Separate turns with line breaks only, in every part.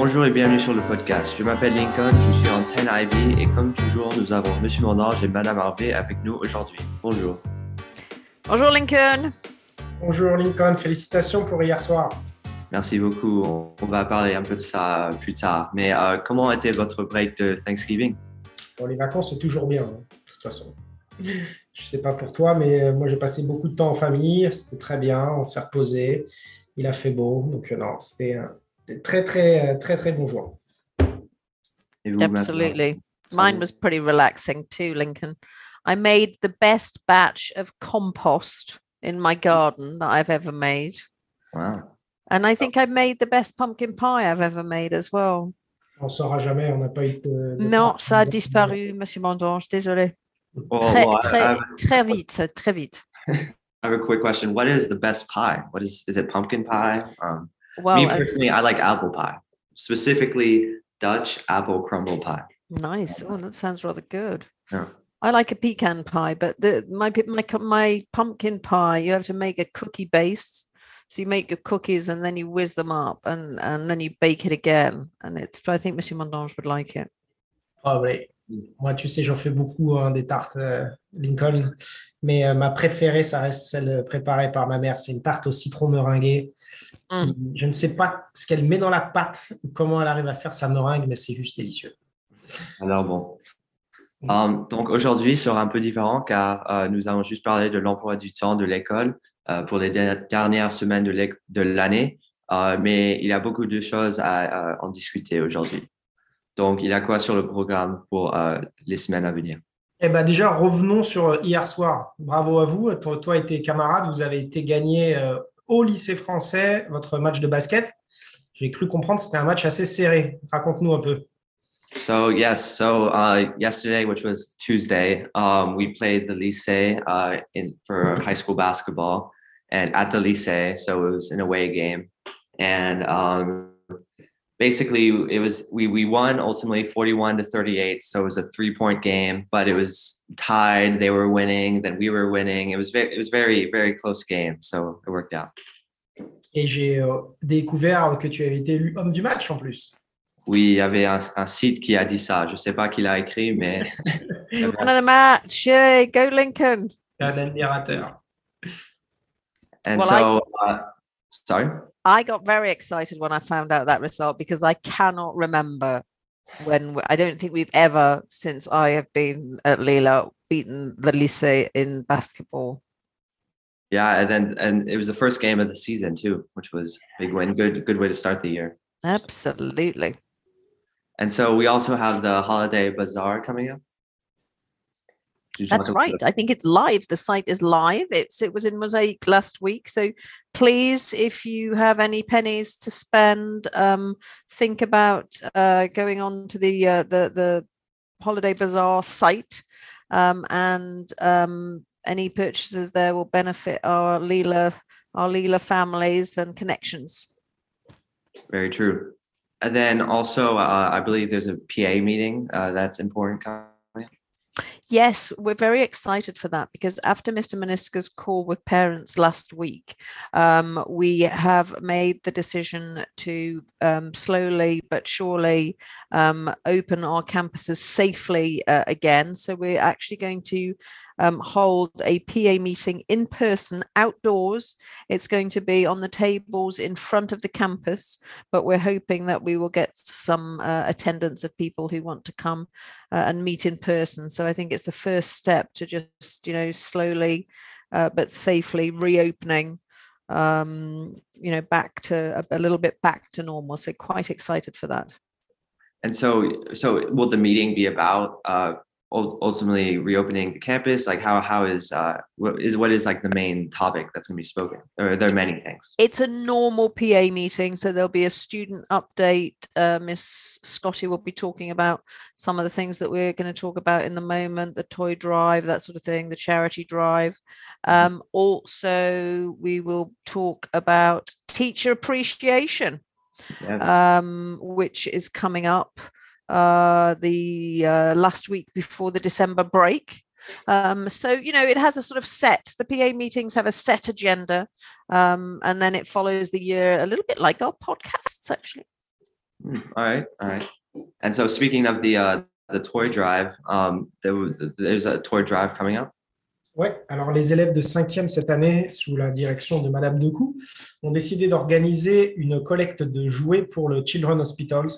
Bonjour et bienvenue sur le podcast. Je m'appelle Lincoln, je suis en 10 IB et comme toujours, nous avons Monsieur Mondange et Madame Harvey avec nous aujourd'hui. Bonjour.
Bonjour Lincoln.
Bonjour Lincoln, félicitations pour hier soir.
Merci beaucoup. On va parler un peu de ça plus tard. Mais euh, comment était votre break de Thanksgiving?
Bon, Les vacances, c'est toujours bien, hein, de toute façon. Je ne sais pas pour toi, mais euh, moi, j'ai passé beaucoup de temps en famille. C'était très bien. On s'est reposé. Il a fait beau. Donc, euh, non, c'était un très, très, très, très bon jour.
Absolutely. Mine was pretty relaxing too, Lincoln. I made the best batch of compost in my garden that I've ever made.
Wow.
And I think I made the best pumpkin pie I've ever made as well.
On saura jamais, on n'a pas eu de...
Non, ça a disparu, Monsieur Mondange, désolé. Oh, très, well, très, I, I, très vite, très vite.
I have a quick question. What is the best pie? What is is it pumpkin pie? Um, well, me personally, I, I like apple pie, specifically Dutch apple crumble pie.
Nice. Oh, that sounds rather good.
Yeah.
I like a pecan pie, but the my my my pumpkin pie, you have to make a cookie base so you make your cookies and then you whiz them up and, and then you bake it again. And it's, I think Monsieur Mondange would like it.
Ah oui. Moi, tu sais, j'en fais beaucoup hein, des tartes euh, Lincoln. Mais euh, ma préférée, ça reste celle préparée par ma mère. C'est une tarte au citron meringuée. Mm. Je ne sais pas ce qu'elle met dans la pâte ou comment elle arrive à faire sa meringue, mais c'est juste délicieux.
Alors bon. Mm. Um, donc aujourd'hui sera un peu différent car euh, nous allons juste parler de l'emploi du temps de l'école euh, pour les dernières semaines de l'année, euh, mais il y a beaucoup de choses à, en discuter aujourd'hui. Donc, il y a quoi sur le programme pour euh, les semaines à venir?
Eh ben déjà, revenons sur hier soir. Bravo à vous. Toi, et tes camarades, vous avez été gagnés au lycée français votre match de basket. J'ai cru comprendre que c'était un match assez serré. Raconte-nous un peu.
So yes, so uh, yesterday, which was Tuesday, um, we played the lycée uh, for high school basketball, and at the lycée. So it was an away game. And um, basically it was we we won ultimately 41 to 38. So it was a three-point game, but it was tied. They were winning, then we were winning. It was very it was very, very close game. So it worked out.
Et j'ai euh, découvert que tu avais été élu homme du match en plus.
Oui, il y avait un, un, site qui a dit ça. Je ne sais pas qui l'a écrit, mais.
Man of the match, yeah, go Lincoln.
Un admirateur.
And well, so, I, uh, sorry.
I got very excited when I found out that result because I cannot remember when I don't think we've ever, since I have been at Lila, beaten the Lycée in basketball.
Yeah, and then and it was the first game of the season too, which was big win. Good, good way to start the year.
Absolutely.
And so we also have the holiday bazaar coming up.
That's right. I think it's live. The site is live. It's it was in Mosaic last week. So please, if you have any pennies to spend, um, think about uh, going on to the uh, the the Holiday Bazaar site, um, and um, any purchases there will benefit our Lila our Lila families and connections.
Very true. And then also, uh, I believe there's a PA meeting uh, that's important
Yes, we're very excited for that because after Mr. Menisca's call with parents last week, um, we have made the decision to um, slowly but surely um, open our campuses safely uh, again. So we're actually going to um, hold a PA meeting in person outdoors. It's going to be on the tables in front of the campus, but we're hoping that we will get some uh, attendance of people who want to come uh, and meet in person. So I think it's the first step to just, you know, slowly uh, but safely reopening um you know back to a, a little bit back to normal so quite excited for that
and so so will the meeting be about uh ultimately reopening the campus? Like how how is uh what is what is like the main topic that's going to be spoken? Or are there many things?
It's a normal pa meeting so there'll be a student update. Uh, miss scotty will be talking about some of the things that we're going to talk about in the moment the toy drive that sort of thing the charity drive. Mm-hmm. um, also we will talk about teacher appreciation. Yes. um, which is coming up uh, the uh, last week before the December break. Um, so, you know, it has a sort of set, the PA meetings have a set agenda, um, and then it follows the year a little bit like our podcasts, actually.
Mm, all right, all right. And so speaking of the uh, the toy drive, um, there, there's a toy drive coming up.
Ouais, alors les élèves de 5e cette année, sous la direction de Madame Decou, ont décidé d'organiser une collecte de jouets pour le Children Hospitals.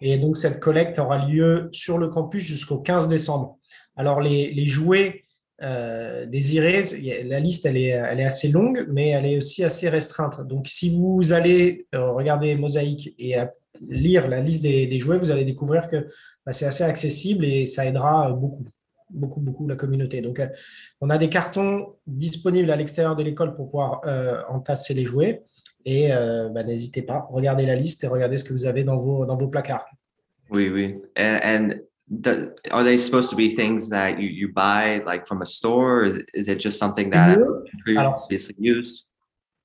Et donc cette collecte aura lieu sur le campus jusqu'au 15 décembre. Alors les, jouets euh, désirés, la liste elle est, assez longue, mais elle est aussi assez restreinte. Donc si vous allez euh, regarder Mosaïque et lire la liste des, jouets, vous allez découvrir que bah, c'est assez accessible et ça aidera beaucoup beaucoup, beaucoup la communauté. Donc, euh, on a des cartons disponibles à l'extérieur de l'école pour pouvoir euh, entasser les jouets. Et euh, bah, n'hésitez pas, regardez la liste et regardez ce que vous avez dans vos, dans vos placards.
Oui, oui. And, and the, are they supposed to be things that you, you buy like from a store? Or is, is it just something that previously used?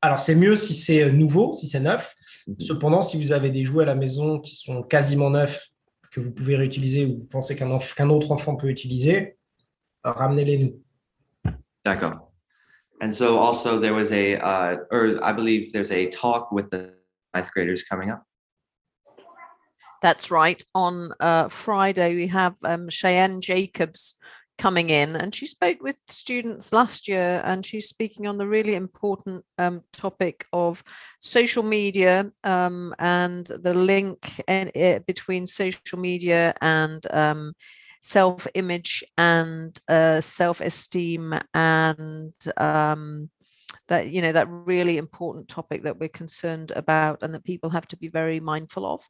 Alors, c'est mieux si c'est nouveau, si c'est neuf. Mm -hmm. Cependant, si vous avez des jouets à la maison qui sont quasiment neufs, que vous pouvez réutiliser ou vous pensez qu'un qu autre enfant peut utiliser, ramenez-les nous.
D'accord. And so also there was a, uh, or I believe there's a talk with the ninth graders coming up.
That's right. On uh, Friday, we have um, Cheyenne Jacobs coming in and she spoke with students last year and she's speaking on the really important um, topic of social media um, and the link in, in, between social media and um, self-image and uh, self-esteem and um, that you know that really important topic that we're concerned about and that people have to be very mindful of.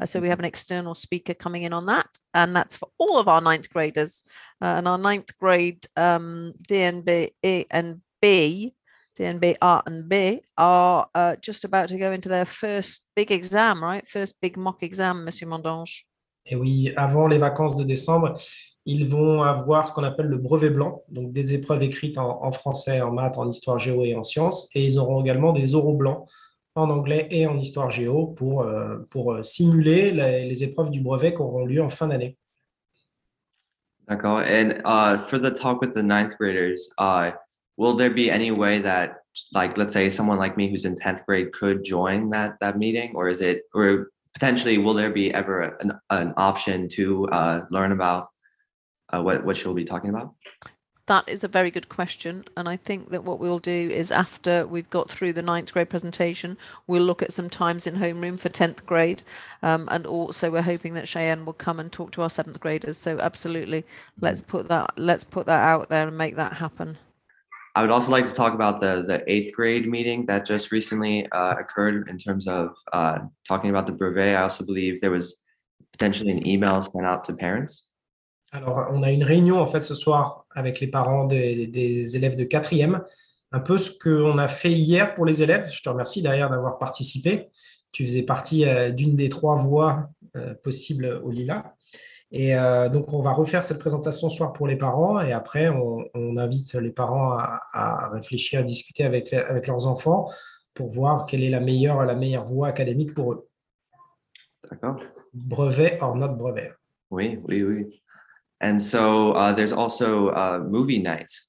Uh, so we have an external speaker coming in on that and that's for all of our ninth graders. Uh, and our ninth grade um, DNB A and B DNB A and B are uh, just about to go into their first big exam right? First big mock exam monsieur Mondange
Et oui, avant les vacances de décembre, ils vont avoir ce qu'on appelle le brevet blanc, donc des épreuves écrites en, français, en maths, en histoire géo et en sciences. Et ils auront également des oraux blancs en anglais et en histoire géo pour, euh, pour simuler les, les, épreuves du brevet qui auront lieu en fin d'année.
D'accord. And uh, for the talk with the ninth graders, uh, will there be any way that, like, let's say someone like me who's in 10th grade could join that, that meeting? Or is it, or potentially will there be ever an, an option to uh, learn about uh, what, what she'll be talking about?
That is a very good question. And I think that what we'll do is after we've got through the ninth grade presentation, we'll look at some times in homeroom for 10th grade. Um, and also we're hoping that Cheyenne will come and talk to our seventh graders. So absolutely, let's put that, let's put that out there and make that happen.
I would also like to talk about the the eighth grade meeting that just recently uh, occurred in terms of uh, talking about the brevet. I also believe there was potentially an email sent out to parents.
Alors, on a une réunion en fait ce soir avec les parents des, des élèves de quatrième, un peu ce qu'on a fait hier pour les élèves. Je te remercie d'ailleurs d'avoir participé. Tu faisais partie euh, d'une des trois voies euh, possibles au Lila. Et euh, donc, on va refaire cette présentation ce soir pour les parents et après, on, on invite les parents à, à, réfléchir, à discuter avec, avec leurs enfants pour voir quelle est la meilleure, la meilleure voie académique pour eux.
D'accord.
Brevet or not brevet.
Oui, oui, oui. And so uh, there's also uh, movie nights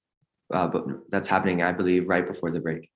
uh, but that's happening, I believe, right before the break.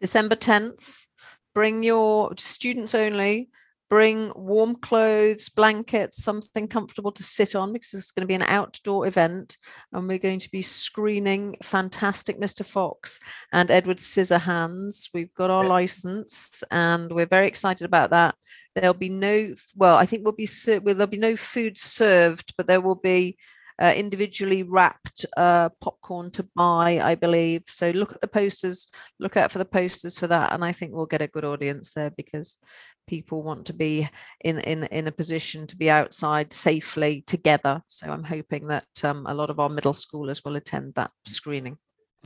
December 10th. Bring your students only. Bring warm clothes, blankets, something comfortable to sit on because it's going to be an outdoor event. And we're going to be screening Fantastic Mr. Fox and Edward Scissorhands. We've got our license and we're very excited about that. There'll be no, well, I think we'll be, there'll be no food served, but there will be uh, individually wrapped uh, popcorn to buy, I believe. So look at the posters, look out for the posters for that. And I think we'll get a good audience there because people want to be in, in, in a position to be outside safely together. So I'm hoping that um, a lot of our middle schoolers will attend that screening.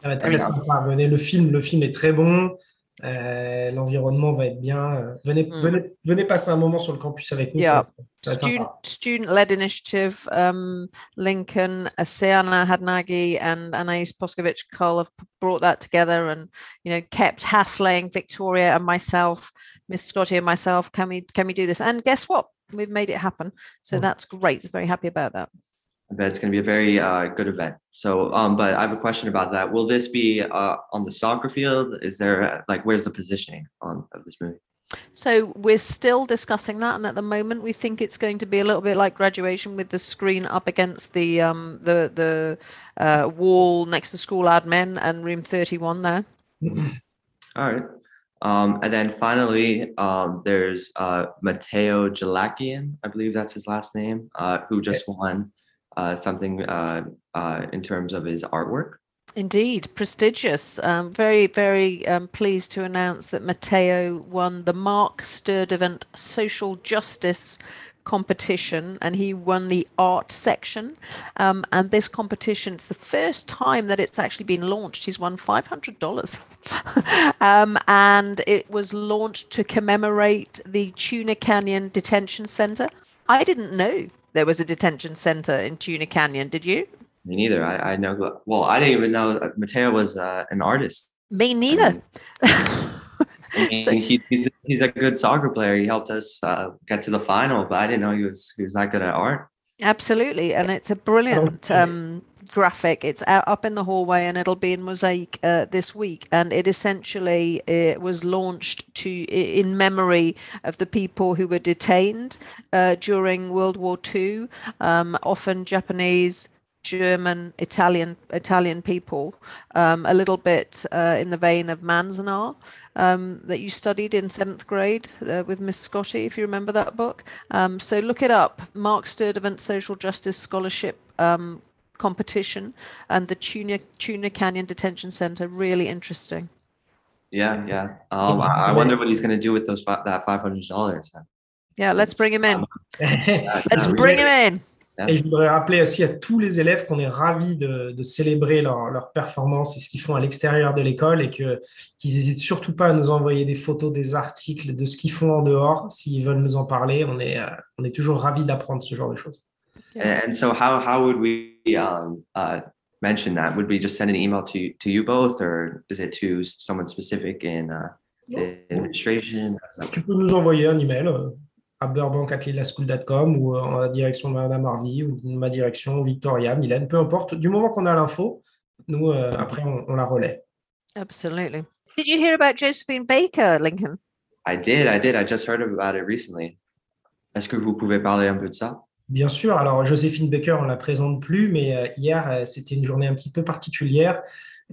Ça va être très sympa. Venez, le film, le film est très bon. Euh, l'environnement va être bien. Venez, mm. venez, venez, passer un moment sur le campus avec nous.
Yeah. Student, student-led initiative, um, Lincoln, Asiana Hadnagi and Anais Poskovich Cole have brought that together and, you know, kept hassling Victoria and myself, Miss Scotty and myself, can we, can we do this? And guess what? We've made it happen. So mm. that's great. Very happy about that.
I bet it's going to be a very uh, good event. So, um, but I have a question about that. Will this be uh, on the soccer field? Is there like where's the positioning on of this movie?
So we're still discussing that, and at the moment we think it's going to be a little bit like graduation with the screen up against the um, the the uh, wall next to school admin and room thirty one there.
All right. Um, and then finally, um, there's uh, Matteo Jalakian, I believe that's his last name, uh, who just won uh, something uh, uh, in terms of his artwork.
Indeed, prestigious. Um, very, very um, pleased to announce that Matteo won the Mark Sturdivant Social Justice competition and he won the art section. Um, and this competition, it's the first time that it's actually been launched. He's won $500. um, and it was launched to commemorate the Tuna Canyon Detention Center. I didn't know there was a detention center in Tuna Canyon. Did you?
Me neither. I, I know. Well, I didn't even know Matteo was uh, an artist.
Me neither.
I mean, so, he, he's a good soccer player. He helped us uh, get to the final, but I didn't know he was he was that good at art.
Absolutely, and it's a brilliant um, graphic. It's out up in the hallway, and it'll be in mosaic uh, this week. And it essentially it was launched to in memory of the people who were detained uh, during World War II, um, often Japanese, German, Italian, Italian people, um, a little bit uh, in the vein of Manzanar um, that you studied in seventh grade uh, with Miss Scotty, if you remember that book. Um, so look it up. Mark Sturdivant Social Justice Scholarship um, competition and the Tuna Tuna Canyon Detention Center. Really interesting.
Yeah, yeah. Um, I wonder what he's going to do with those that five hundred dollars.
Yeah, let's bring him in. let's bring him in.
Et je voudrais rappeler aussi à tous les élèves qu'on est ravis de, de célébrer leur, leur, performance et ce qu'ils font à l'extérieur de l'école et qu'ils n'hésitent surtout pas à nous envoyer des photos, des articles de ce qu'ils font en dehors. S'ils veulent nous en parler, on est, euh, on est toujours ravis d'apprendre ce genre de choses.
And so how, how would we um, uh, mention that? Would we just send an email to, to you both or is it to someone specific in uh, the administration?
Tu peux nous envoyer un email. À burbank.school.com ou euh, en direction de Madame Harvey ou ma direction, Victoria, Mylène, peu importe. Du moment qu'on a l'info, nous, euh, après, on, on, la relaie.
Absolutely. Did you hear about Josephine Baker, Lincoln?
I did, I did. I just heard about it recently. Est-ce que vous pouvez parler un peu de ça?
Bien sûr. Alors, Joséphine Baker, on ne la présente plus, mais euh, hier, c'était une journée un petit peu particulière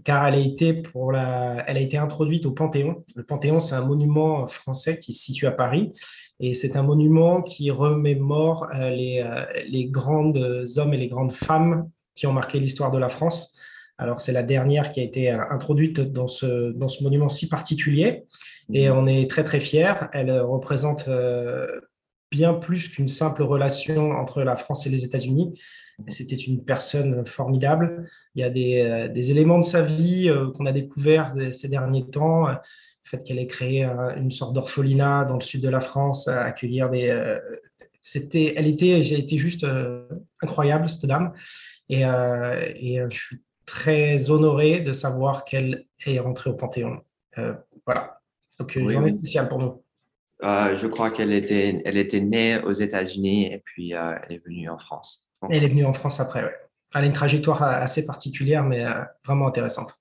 car elle a été pour la, elle a été introduite au Panthéon. Le Panthéon, c'est un monument français qui se situe à Paris et c'est un monument qui remémore euh, les, euh, les grands hommes et les grandes femmes qui ont marqué l'histoire de la France. Alors, c'est la dernière qui a été euh, introduite dans ce, dans ce monument si particulier. Et mhm. on est très, très fiers. Elle représente bien plus qu'une simple relation entre la France et les États-Unis. C'était une personne formidable. Il y a des, des éléments de sa vie qu'on a découverts ces derniers temps le fait qu'elle ait créé une sorte d'orphelinat dans le sud de la France, à accueillir des. Euh, c'était, elle était, j'ai été juste euh, incroyable cette dame, et, euh, et, je suis très honoré de savoir qu'elle est rentrée au Panthéon. voilà, donc une journée spéciale pour nous.
Je crois qu'elle était, elle était née aux États-Unis et puis elle est venue en France.
Elle est venue en France après, ouais. Elle a une trajectoire assez particulière, mais vraiment intéressante.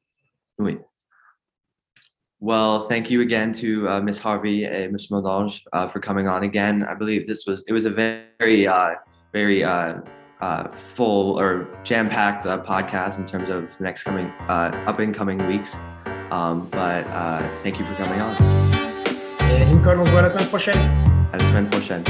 Oui. Well, thank you again to uh, Miss Harvey and Ms. Mondange uh, for coming on again. I believe this was it was a very uh, very uh, uh, full or jam packed uh, podcast in terms of the next coming up and coming weeks. Um, but thank you for coming on.
Et Lincoln, on se voit la semaine prochaine.
À la semaine prochaine.